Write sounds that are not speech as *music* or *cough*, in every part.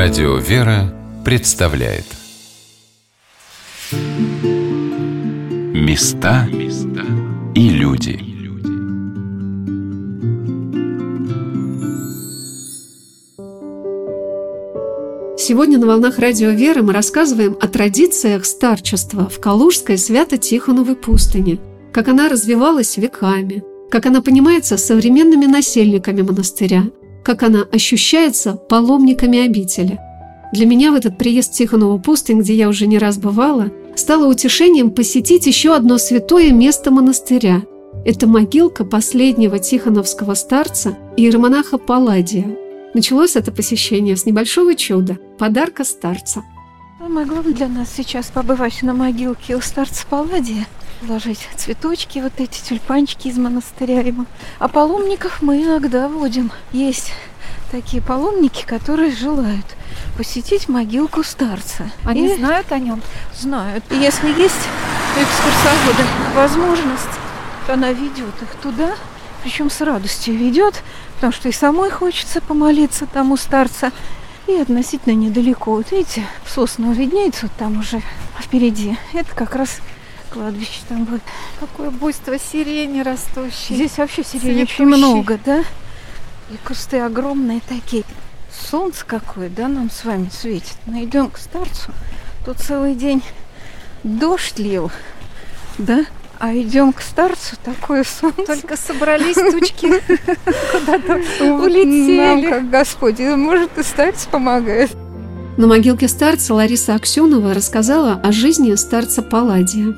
Радио «Вера» представляет. Места и люди. Сегодня на «Волнах Радио Веры» мы рассказываем о традициях старчества в Калужской Свято-Тихоновой пустыне, как она развивалась веками, как она понимается современными насельниками монастыря – как она ощущается паломниками обители. Для меня в этот приезд в Тихонову пустынь, где я уже не раз бывала, стало утешением посетить еще одно святое место монастыря. Это могилка последнего тихоновского старца иеромонаха Палладия. Началось это посещение с небольшого чуда – подарка старца. Самое главное для нас сейчас побывать на могилке у старца Палладия – ложить цветочки, вот эти тюльпанчики из монастыря ему. А паломников мы иногда водим. Есть такие паломники, которые желают посетить могилку старца. Они и знают о нем? Знают. И если есть у экскурсовода возможность, то она ведет их туда, причем с радостью ведет, потому что и самой хочется помолиться тому старца, и относительно недалеко. Вот видите, сосна виднеется вот там уже впереди. Это как раз кладбище там будет. Какое буйство сирени растущей. Здесь вообще сирени очень много, да? И кусты огромные такие. Солнце какое, да, нам с вами светит. Найдем к старцу. Тут целый день дождь лил, да? А идем к старцу, такое солнце. Только собрались тучки, *laughs* куда-то улетели. Нам, как Господь, может, и старец помогает. На могилке старца Лариса Аксенова рассказала о жизни старца Палладия.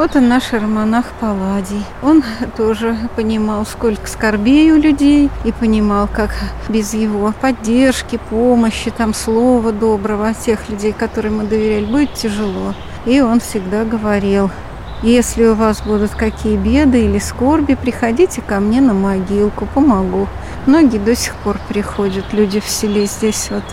Вот он наш романах Палладий. Он тоже понимал, сколько скорбей у людей, и понимал, как без его поддержки, помощи, там, слова доброго тех людей, которым мы доверяли, будет тяжело. И он всегда говорил, если у вас будут какие беды или скорби, приходите ко мне на могилку, помогу. Многие до сих пор приходят, люди в селе здесь вот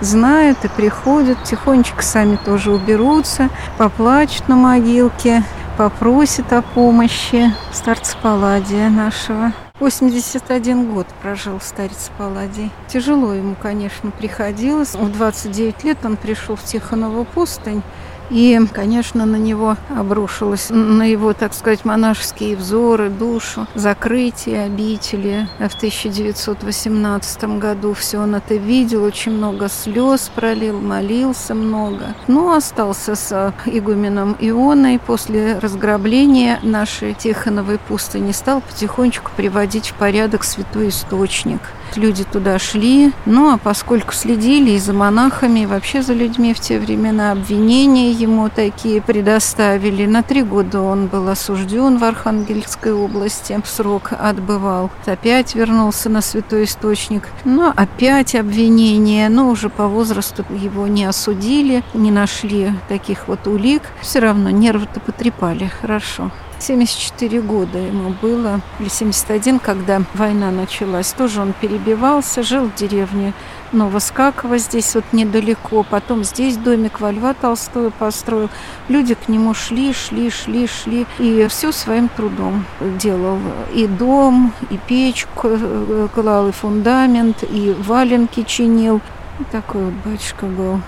знают и приходят, тихонечко сами тоже уберутся, поплачут на могилке, попросит о помощи старца Палладия нашего. 81 год прожил старец Палладий. Тяжело ему, конечно, приходилось. В 29 лет он пришел в Тихонову пустынь. И, конечно, на него обрушилось, на его, так сказать, монашеские взоры, душу, закрытие обители. В 1918 году все он это видел, очень много слез пролил, молился много. Но ну, остался с игуменом Ионой после разграбления нашей Тихоновой пустыни, стал потихонечку приводить в порядок святой источник – люди туда шли. Ну, а поскольку следили и за монахами, и вообще за людьми в те времена, обвинения ему такие предоставили. На три года он был осужден в Архангельской области, срок отбывал. Опять вернулся на Святой Источник. Но опять обвинения, но уже по возрасту его не осудили, не нашли таких вот улик. Все равно нервы-то потрепали хорошо. 74 года ему было, или 71, когда война началась. Тоже он перебивался, жил в деревне Новоскаково, здесь вот недалеко. Потом здесь домик во Льва Толстого построил. Люди к нему шли, шли, шли, шли. И все своим трудом делал. И дом, и печку э, клал, и фундамент, и валенки чинил. такой вот батюшка был.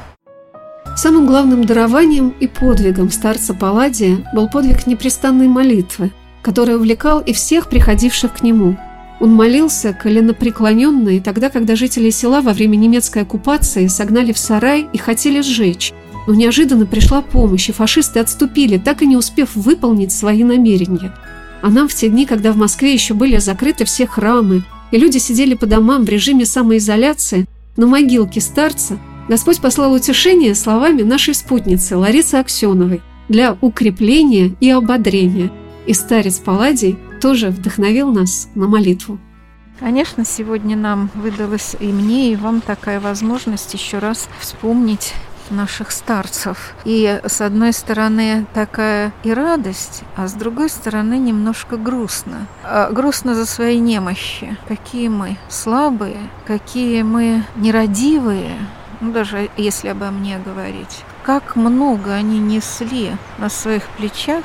Самым главным дарованием и подвигом старца Палладия был подвиг непрестанной молитвы, который увлекал и всех приходивших к нему. Он молился коленопреклоненно и тогда, когда жители села во время немецкой оккупации согнали в сарай и хотели сжечь. Но неожиданно пришла помощь, и фашисты отступили, так и не успев выполнить свои намерения. А нам в те дни, когда в Москве еще были закрыты все храмы, и люди сидели по домам в режиме самоизоляции, на могилке старца – Господь послал утешение словами нашей спутницы Ларисы Аксеновой для укрепления и ободрения. И старец Палладий тоже вдохновил нас на молитву. Конечно, сегодня нам выдалась и мне, и вам такая возможность еще раз вспомнить наших старцев. И с одной стороны такая и радость, а с другой стороны немножко грустно. А грустно за свои немощи. Какие мы слабые, какие мы нерадивые, ну, даже если обо мне говорить, как много они несли на своих плечах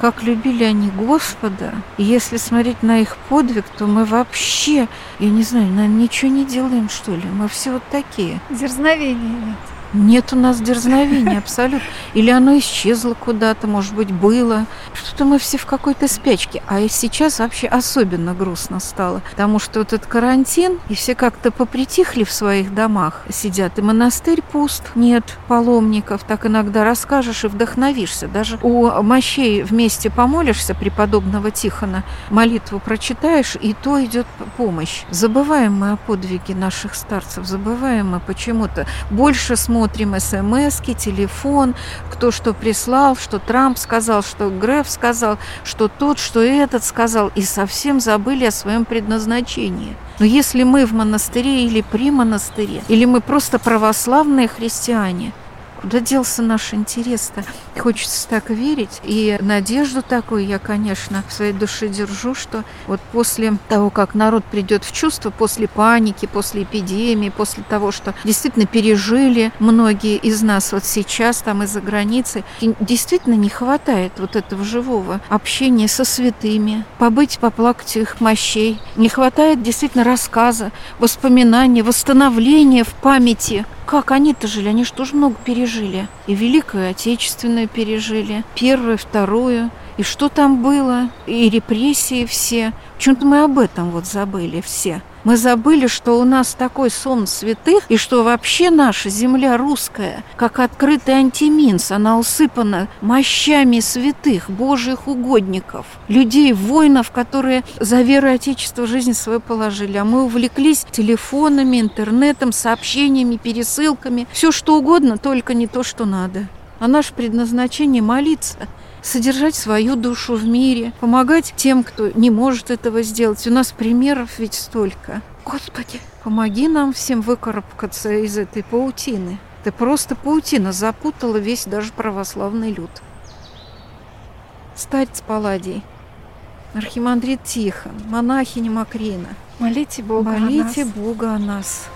как любили они Господа. И если смотреть на их подвиг, то мы вообще, я не знаю, наверное, ничего не делаем, что ли. Мы все вот такие. Дерзновения нет. Нет у нас дерзновения абсолютно. Или оно исчезло куда-то, может быть, было. Что-то мы все в какой-то спячке. А сейчас вообще особенно грустно стало. Потому что вот этот карантин, и все как-то попритихли в своих домах, сидят. И монастырь пуст, нет паломников. Так иногда расскажешь и вдохновишься. Даже у мощей вместе помолишься преподобного Тихона, молитву прочитаешь, и то идет помощь. Забываем мы о подвиге наших старцев, забываем мы почему-то. Больше смотрим смотрим смс телефон, кто что прислал, что Трамп сказал, что Греф сказал, что тот, что этот сказал, и совсем забыли о своем предназначении. Но если мы в монастыре или при монастыре, или мы просто православные христиане, Куда делся наш интерес-то? Хочется так верить. И надежду такую я, конечно, в своей душе держу, что вот после того, как народ придет в чувство, после паники, после эпидемии, после того, что действительно пережили многие из нас вот сейчас там из-за границы, действительно не хватает вот этого живого общения со святыми, побыть, поплакать их мощей. Не хватает действительно рассказа, воспоминания, восстановления в памяти как они-то жили? Они же тоже много пережили. И Великую Отечественную пережили, Первую, Вторую. И что там было? И репрессии все. Почему-то мы об этом вот забыли все. Мы забыли, что у нас такой сон святых, и что вообще наша земля русская, как открытый антиминс, она усыпана мощами святых, божьих угодников, людей, воинов, которые за веру Отечества жизнь свою положили. А мы увлеклись телефонами, интернетом, сообщениями, пересылками, все что угодно, только не то, что надо. А наше предназначение молиться – содержать свою душу в мире, помогать тем, кто не может этого сделать. У нас примеров ведь столько. Господи, помоги нам всем выкарабкаться из этой паутины. Ты просто паутина запутала весь даже православный люд. Старец Палладий, архимандрит Тихон, монахиня Макрина. Молите Бога Молите о нас. Бога о нас.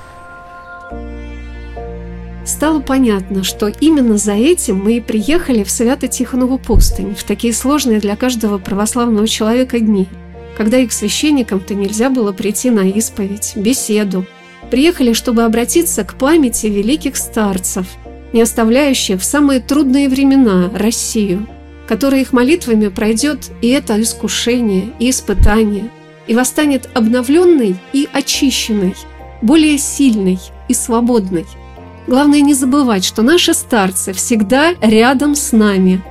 Стало понятно, что именно за этим мы и приехали в Свято-Тихонову пустынь, в такие сложные для каждого православного человека дни, когда их священникам-то нельзя было прийти на исповедь, беседу. Приехали, чтобы обратиться к памяти великих старцев, не оставляющих в самые трудные времена Россию, которая их молитвами пройдет и это искушение, и испытание, и восстанет обновленной и очищенной, более сильной и свободной – Главное не забывать, что наши старцы всегда рядом с нами.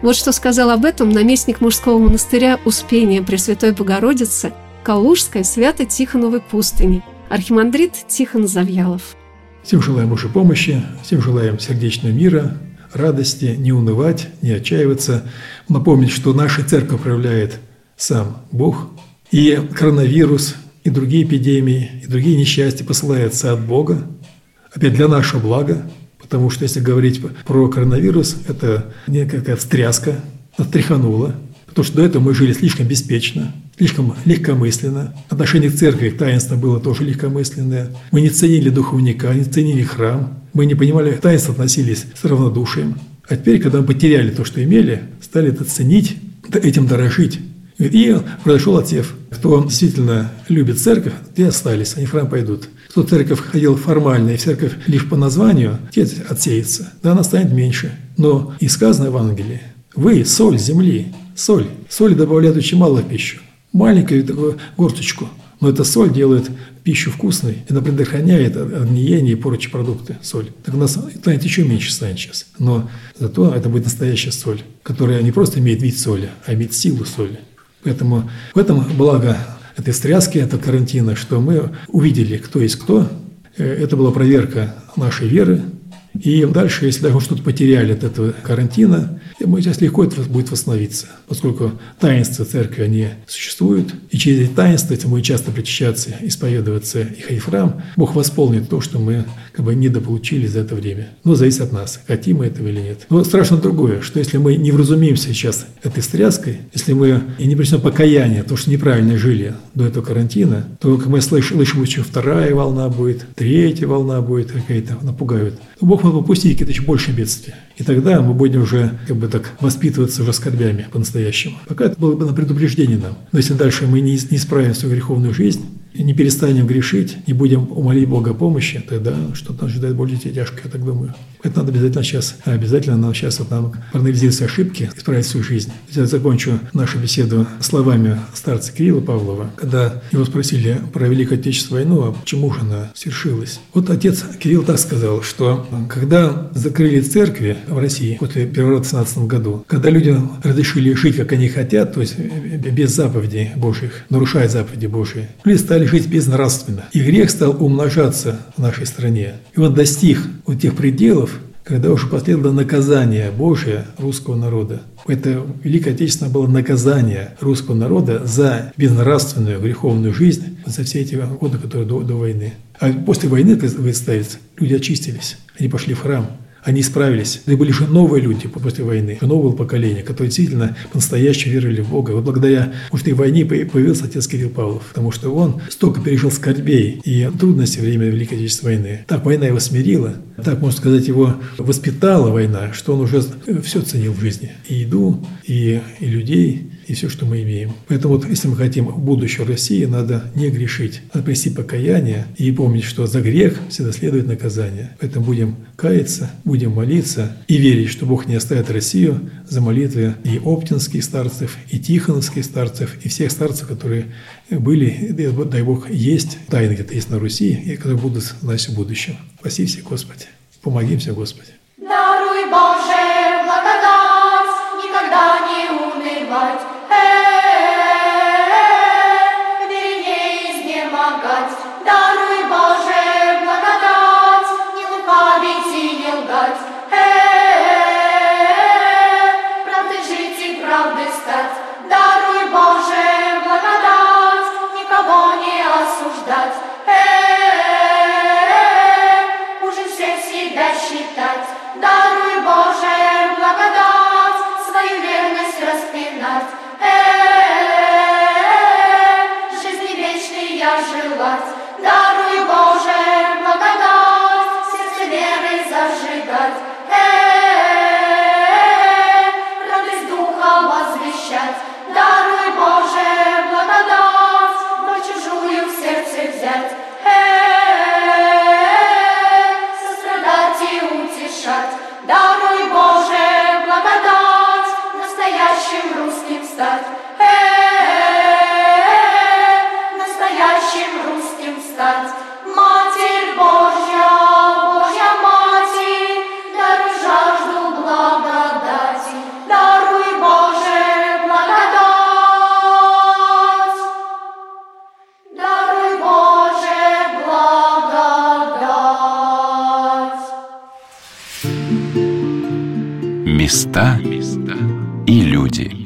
Вот что сказал об этом наместник мужского монастыря Успения Пресвятой Богородицы Калужской Свято-Тихоновой пустыни, архимандрит Тихон Завьялов. Всем желаем Божьей помощи, всем желаем сердечного мира, радости, не унывать, не отчаиваться, напомнить, что наша церковь управляет сам Бог, и коронавирус, и другие эпидемии, и другие несчастья посылаются от Бога, опять для нашего блага, потому что если говорить про коронавирус, это не какая-то встряска, оттряханула, потому что до этого мы жили слишком беспечно, слишком легкомысленно. Отношение к церкви, к таинствам было тоже легкомысленное. Мы не ценили духовника, не ценили храм. Мы не понимали, к таинству относились с равнодушием. А теперь, когда мы потеряли то, что имели, стали это ценить, этим дорожить. И произошел отсев. Кто действительно любит церковь, те остались, они в храм пойдут. Кто в церковь ходил формально, и в церковь лишь по названию, те отсеется. Да, она станет меньше. Но и сказано в Евангелии, вы – соль земли, соль. Соль добавляют очень мало в пищу. Маленькую такую горсточку. Но эта соль делает пищу вкусной, она предохраняет от гниения и прочие продукты, соль. Так у нас станет еще меньше станет сейчас. Но зато это будет настоящая соль, которая не просто имеет вид соли, а имеет силу соли. Поэтому в этом благо этой стряски, этого карантина, что мы увидели, кто есть кто. Э, это была проверка нашей веры, и дальше, если даже что-то потеряли от этого карантина, мы сейчас легко это будет восстановиться, поскольку таинства церкви, они существуют, и через эти таинства мы часто причащаться, исповедоваться и ходить в храм, Бог восполнит то, что мы как бы недополучили за это время. Но зависит от нас, хотим мы этого или нет. Но страшно другое, что если мы не вразумимся сейчас этой стряской, если мы и не причем покаяние, то, что неправильно жили до этого карантина, то, как мы слышим, слышим еще вторая волна будет, третья волна будет какая-то, напугают. Бог мы попустить какие-то еще больше бедствия. И тогда мы будем уже как бы так воспитываться уже скорбями по-настоящему. Пока это было бы на предупреждение нам. Но если дальше мы не, не исправим свою греховную жизнь, не перестанем грешить, не будем умолить Бога помощи, тогда что-то нас ждет более тяжко, я так думаю. Это надо обязательно сейчас, обязательно нам сейчас вот нам проанализировать ошибки, исправить свою жизнь. Я закончу нашу беседу словами старца Кирилла Павлова, когда его спросили про Великую Отечественную войну, а почему же она свершилась. Вот отец Кирилл так сказал, что когда закрыли церкви в России после переворота в 17 году, когда людям разрешили жить, как они хотят, то есть без заповедей Божьих, нарушая заповеди Божьи, люди стали жить безнравственно. И грех стал умножаться в нашей стране. И он достиг вот тех пределов, когда уже последовало наказание Божие русского народа. Это Великое Отечественное было наказание русского народа за безнравственную греховную жизнь за все эти годы, которые до, до войны. А после войны, представить, люди очистились, они пошли в храм, они справились. Это были же новые люди после войны, новое поколение, которые действительно по-настоящему верили в Бога. Вот благодаря, может, и войне появился отец Кирилл Павлов, потому что он столько пережил скорбей и трудностей во время Великой Отечественной войны. Так война его смирила, так, можно сказать, его воспитала война, что он уже все ценил в жизни. И еду, и, и людей, и все, что мы имеем. Поэтому вот, если мы хотим будущего России, надо не грешить. Надо привести покаяние и помнить, что за грех всегда следует наказание. Поэтому будем каяться, будем молиться и верить, что Бог не оставит Россию за молитвы и оптинских старцев, и тихоновских старцев, и всех старцев, которые были, дай Бог, есть, тайны где-то есть на Руси, и которые будут знать в будущем. Спаси Господи. Помогимся, Господи. Даруй, Боже, места и люди.